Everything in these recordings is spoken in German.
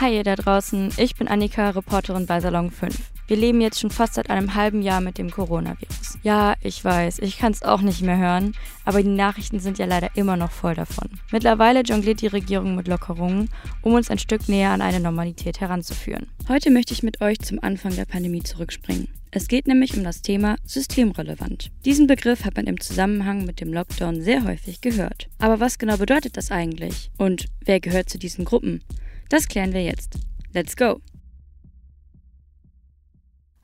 Hi ihr da draußen, ich bin Annika, Reporterin bei Salon 5. Wir leben jetzt schon fast seit einem halben Jahr mit dem Coronavirus. Ja, ich weiß, ich kann es auch nicht mehr hören, aber die Nachrichten sind ja leider immer noch voll davon. Mittlerweile jongliert die Regierung mit Lockerungen, um uns ein Stück näher an eine Normalität heranzuführen. Heute möchte ich mit euch zum Anfang der Pandemie zurückspringen. Es geht nämlich um das Thema systemrelevant. Diesen Begriff hat man im Zusammenhang mit dem Lockdown sehr häufig gehört. Aber was genau bedeutet das eigentlich? Und wer gehört zu diesen Gruppen? Das klären wir jetzt. Let's go!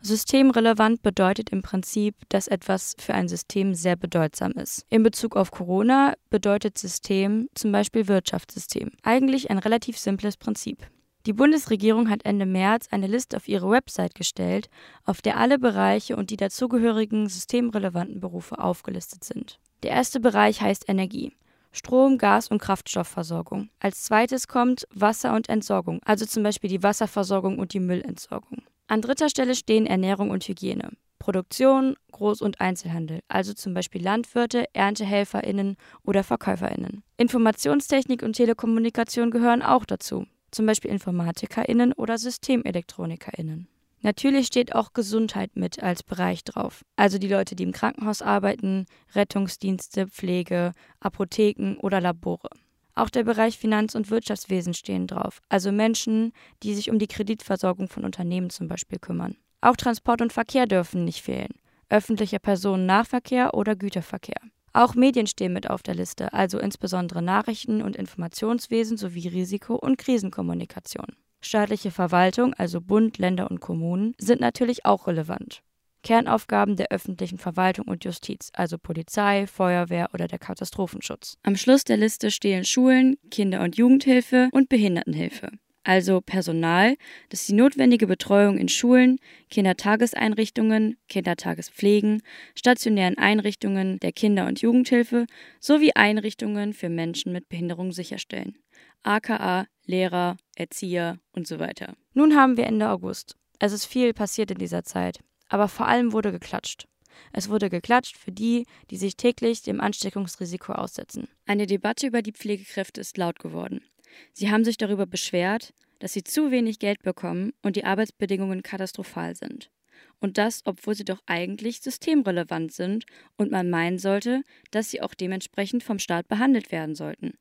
Systemrelevant bedeutet im Prinzip, dass etwas für ein System sehr bedeutsam ist. In Bezug auf Corona bedeutet System zum Beispiel Wirtschaftssystem. Eigentlich ein relativ simples Prinzip. Die Bundesregierung hat Ende März eine Liste auf ihre Website gestellt, auf der alle Bereiche und die dazugehörigen systemrelevanten Berufe aufgelistet sind. Der erste Bereich heißt Energie. Strom, Gas und Kraftstoffversorgung. Als zweites kommt Wasser und Entsorgung, also zum Beispiel die Wasserversorgung und die Müllentsorgung. An dritter Stelle stehen Ernährung und Hygiene. Produktion, Groß- und Einzelhandel, also zum Beispiel Landwirte, ErntehelferInnen oder VerkäuferInnen. Informationstechnik und Telekommunikation gehören auch dazu, zum Beispiel InformatikerInnen oder SystemelektronikerInnen. Natürlich steht auch Gesundheit mit als Bereich drauf. Also die Leute, die im Krankenhaus arbeiten, Rettungsdienste, Pflege, Apotheken oder Labore. Auch der Bereich Finanz- und Wirtschaftswesen stehen drauf, also Menschen, die sich um die Kreditversorgung von Unternehmen zum Beispiel kümmern. Auch Transport und Verkehr dürfen nicht fehlen, öffentlicher Personennahverkehr oder Güterverkehr. Auch Medien stehen mit auf der Liste, also insbesondere Nachrichten- und Informationswesen sowie Risiko- und Krisenkommunikation. Staatliche Verwaltung, also Bund, Länder und Kommunen, sind natürlich auch relevant. Kernaufgaben der öffentlichen Verwaltung und Justiz, also Polizei, Feuerwehr oder der Katastrophenschutz. Am Schluss der Liste stehen Schulen, Kinder- und Jugendhilfe und Behindertenhilfe. Also Personal, das die notwendige Betreuung in Schulen, Kindertageseinrichtungen, Kindertagespflegen, stationären Einrichtungen der Kinder- und Jugendhilfe sowie Einrichtungen für Menschen mit Behinderung sicherstellen. aka Lehrer, Erzieher und so weiter. Nun haben wir Ende August. Es ist viel passiert in dieser Zeit aber vor allem wurde geklatscht. Es wurde geklatscht für die, die sich täglich dem Ansteckungsrisiko aussetzen. Eine Debatte über die Pflegekräfte ist laut geworden. Sie haben sich darüber beschwert, dass sie zu wenig Geld bekommen und die Arbeitsbedingungen katastrophal sind. Und das, obwohl sie doch eigentlich systemrelevant sind und man meinen sollte, dass sie auch dementsprechend vom Staat behandelt werden sollten.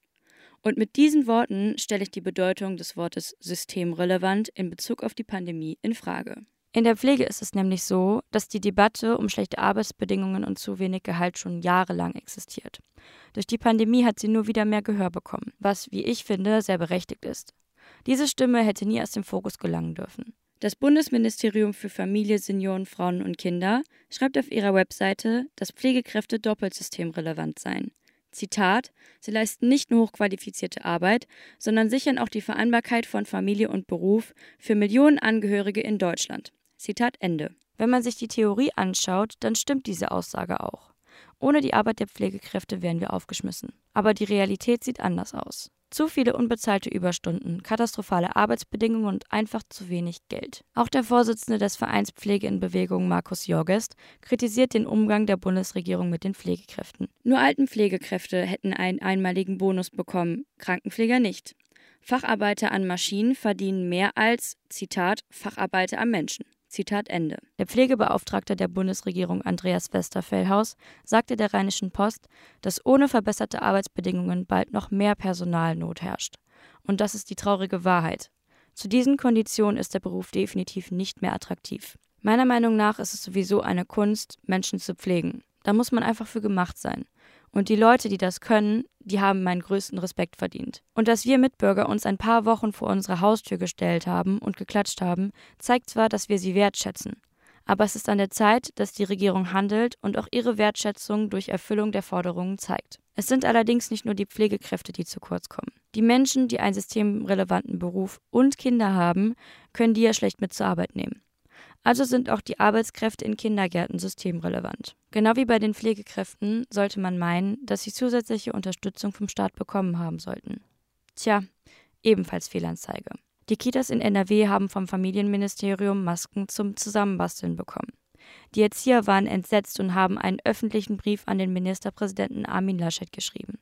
Und mit diesen Worten stelle ich die Bedeutung des Wortes systemrelevant in Bezug auf die Pandemie in Frage. In der Pflege ist es nämlich so, dass die Debatte um schlechte Arbeitsbedingungen und zu wenig Gehalt schon jahrelang existiert. Durch die Pandemie hat sie nur wieder mehr Gehör bekommen, was, wie ich finde, sehr berechtigt ist. Diese Stimme hätte nie aus dem Fokus gelangen dürfen. Das Bundesministerium für Familie, Senioren, Frauen und Kinder schreibt auf ihrer Webseite, dass Pflegekräfte doppelt systemrelevant seien. Zitat: Sie leisten nicht nur hochqualifizierte Arbeit, sondern sichern auch die Vereinbarkeit von Familie und Beruf für Millionen Angehörige in Deutschland. Zitat Ende. Wenn man sich die Theorie anschaut, dann stimmt diese Aussage auch. Ohne die Arbeit der Pflegekräfte wären wir aufgeschmissen. Aber die Realität sieht anders aus. Zu viele unbezahlte Überstunden, katastrophale Arbeitsbedingungen und einfach zu wenig Geld. Auch der Vorsitzende des Vereins Pflege in Bewegung, Markus Jorgest, kritisiert den Umgang der Bundesregierung mit den Pflegekräften. Nur Altenpflegekräfte hätten einen einmaligen Bonus bekommen, Krankenpfleger nicht. Facharbeiter an Maschinen verdienen mehr als, Zitat, Facharbeiter am Menschen. Zitat Ende. Der Pflegebeauftragte der Bundesregierung Andreas Westerfellhaus sagte der Rheinischen Post, dass ohne verbesserte Arbeitsbedingungen bald noch mehr Personalnot herrscht. Und das ist die traurige Wahrheit. Zu diesen Konditionen ist der Beruf definitiv nicht mehr attraktiv. Meiner Meinung nach ist es sowieso eine Kunst, Menschen zu pflegen. Da muss man einfach für gemacht sein. Und die Leute, die das können, die haben meinen größten Respekt verdient. Und dass wir Mitbürger uns ein paar Wochen vor unsere Haustür gestellt haben und geklatscht haben, zeigt zwar, dass wir sie wertschätzen. Aber es ist an der Zeit, dass die Regierung handelt und auch ihre Wertschätzung durch Erfüllung der Forderungen zeigt. Es sind allerdings nicht nur die Pflegekräfte, die zu kurz kommen. Die Menschen, die einen systemrelevanten Beruf und Kinder haben, können die ja schlecht mit zur Arbeit nehmen. Also sind auch die Arbeitskräfte in Kindergärten systemrelevant. Genau wie bei den Pflegekräften sollte man meinen, dass sie zusätzliche Unterstützung vom Staat bekommen haben sollten. Tja, ebenfalls Fehlanzeige. Die Kitas in NRW haben vom Familienministerium Masken zum Zusammenbasteln bekommen. Die Erzieher waren entsetzt und haben einen öffentlichen Brief an den Ministerpräsidenten Armin Laschet geschrieben.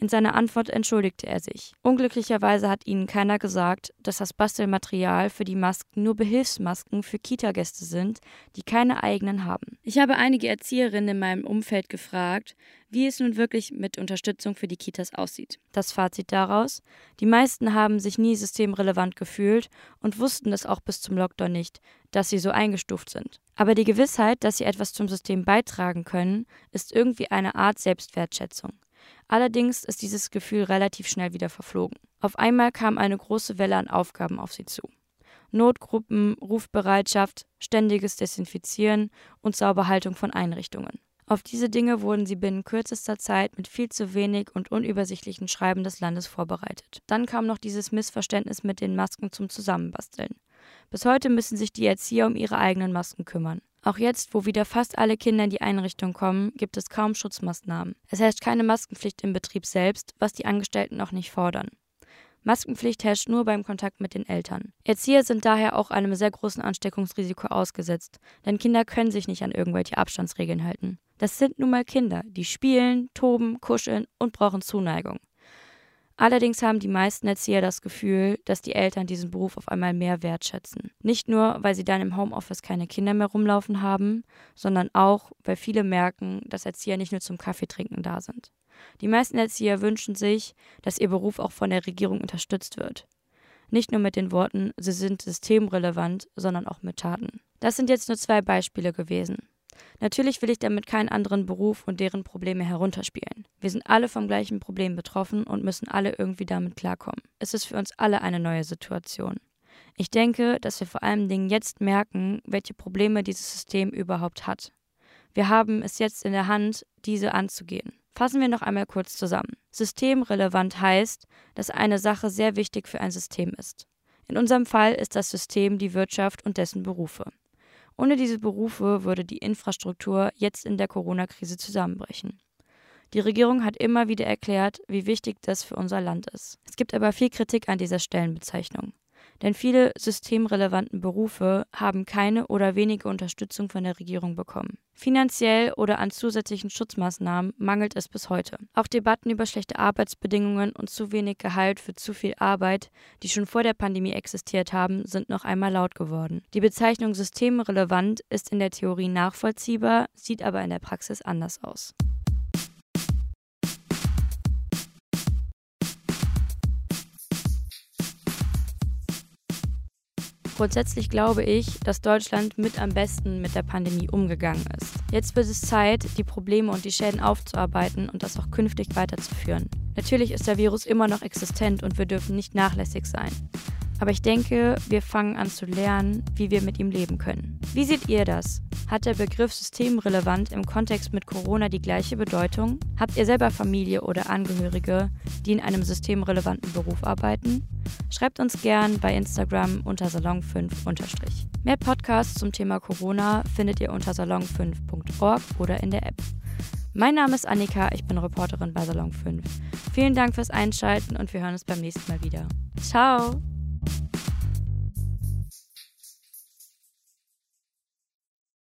In seiner Antwort entschuldigte er sich. Unglücklicherweise hat ihnen keiner gesagt, dass das Bastelmaterial für die Masken nur Behilfsmasken für Kita-Gäste sind, die keine eigenen haben. Ich habe einige Erzieherinnen in meinem Umfeld gefragt, wie es nun wirklich mit Unterstützung für die Kitas aussieht. Das Fazit daraus: Die meisten haben sich nie systemrelevant gefühlt und wussten es auch bis zum Lockdown nicht, dass sie so eingestuft sind. Aber die Gewissheit, dass sie etwas zum System beitragen können, ist irgendwie eine Art Selbstwertschätzung. Allerdings ist dieses Gefühl relativ schnell wieder verflogen. Auf einmal kam eine große Welle an Aufgaben auf sie zu. Notgruppen, Rufbereitschaft, ständiges Desinfizieren und Sauberhaltung von Einrichtungen. Auf diese Dinge wurden sie binnen kürzester Zeit mit viel zu wenig und unübersichtlichen Schreiben des Landes vorbereitet. Dann kam noch dieses Missverständnis mit den Masken zum Zusammenbasteln. Bis heute müssen sich die Erzieher um ihre eigenen Masken kümmern. Auch jetzt, wo wieder fast alle Kinder in die Einrichtung kommen, gibt es kaum Schutzmaßnahmen. Es herrscht keine Maskenpflicht im Betrieb selbst, was die Angestellten auch nicht fordern. Maskenpflicht herrscht nur beim Kontakt mit den Eltern. Erzieher sind daher auch einem sehr großen Ansteckungsrisiko ausgesetzt, denn Kinder können sich nicht an irgendwelche Abstandsregeln halten. Das sind nun mal Kinder, die spielen, toben, kuscheln und brauchen Zuneigung. Allerdings haben die meisten Erzieher das Gefühl, dass die Eltern diesen Beruf auf einmal mehr wertschätzen. Nicht nur, weil sie dann im Homeoffice keine Kinder mehr rumlaufen haben, sondern auch, weil viele merken, dass Erzieher nicht nur zum Kaffeetrinken da sind. Die meisten Erzieher wünschen sich, dass ihr Beruf auch von der Regierung unterstützt wird. Nicht nur mit den Worten, sie sind systemrelevant, sondern auch mit Taten. Das sind jetzt nur zwei Beispiele gewesen. Natürlich will ich damit keinen anderen Beruf und deren Probleme herunterspielen. Wir sind alle vom gleichen Problem betroffen und müssen alle irgendwie damit klarkommen. Es ist für uns alle eine neue Situation. Ich denke, dass wir vor allen Dingen jetzt merken, welche Probleme dieses System überhaupt hat. Wir haben es jetzt in der Hand, diese anzugehen. Fassen wir noch einmal kurz zusammen. Systemrelevant heißt, dass eine Sache sehr wichtig für ein System ist. In unserem Fall ist das System die Wirtschaft und dessen Berufe. Ohne diese Berufe würde die Infrastruktur jetzt in der Corona-Krise zusammenbrechen. Die Regierung hat immer wieder erklärt, wie wichtig das für unser Land ist. Es gibt aber viel Kritik an dieser Stellenbezeichnung denn viele systemrelevanten Berufe haben keine oder wenige Unterstützung von der Regierung bekommen. Finanziell oder an zusätzlichen Schutzmaßnahmen mangelt es bis heute. Auch Debatten über schlechte Arbeitsbedingungen und zu wenig Gehalt für zu viel Arbeit, die schon vor der Pandemie existiert haben, sind noch einmal laut geworden. Die Bezeichnung systemrelevant ist in der Theorie nachvollziehbar, sieht aber in der Praxis anders aus. Grundsätzlich glaube ich, dass Deutschland mit am besten mit der Pandemie umgegangen ist. Jetzt wird es Zeit, die Probleme und die Schäden aufzuarbeiten und das auch künftig weiterzuführen. Natürlich ist der Virus immer noch existent und wir dürfen nicht nachlässig sein. Aber ich denke, wir fangen an zu lernen, wie wir mit ihm leben können. Wie seht ihr das? Hat der Begriff systemrelevant im Kontext mit Corona die gleiche Bedeutung? Habt ihr selber Familie oder Angehörige, die in einem systemrelevanten Beruf arbeiten? Schreibt uns gern bei Instagram unter Salon5 Mehr Podcasts zum Thema Corona findet ihr unter salon5.org oder in der App. Mein Name ist Annika, ich bin Reporterin bei Salon 5. Vielen Dank fürs Einschalten und wir hören uns beim nächsten Mal wieder. Ciao!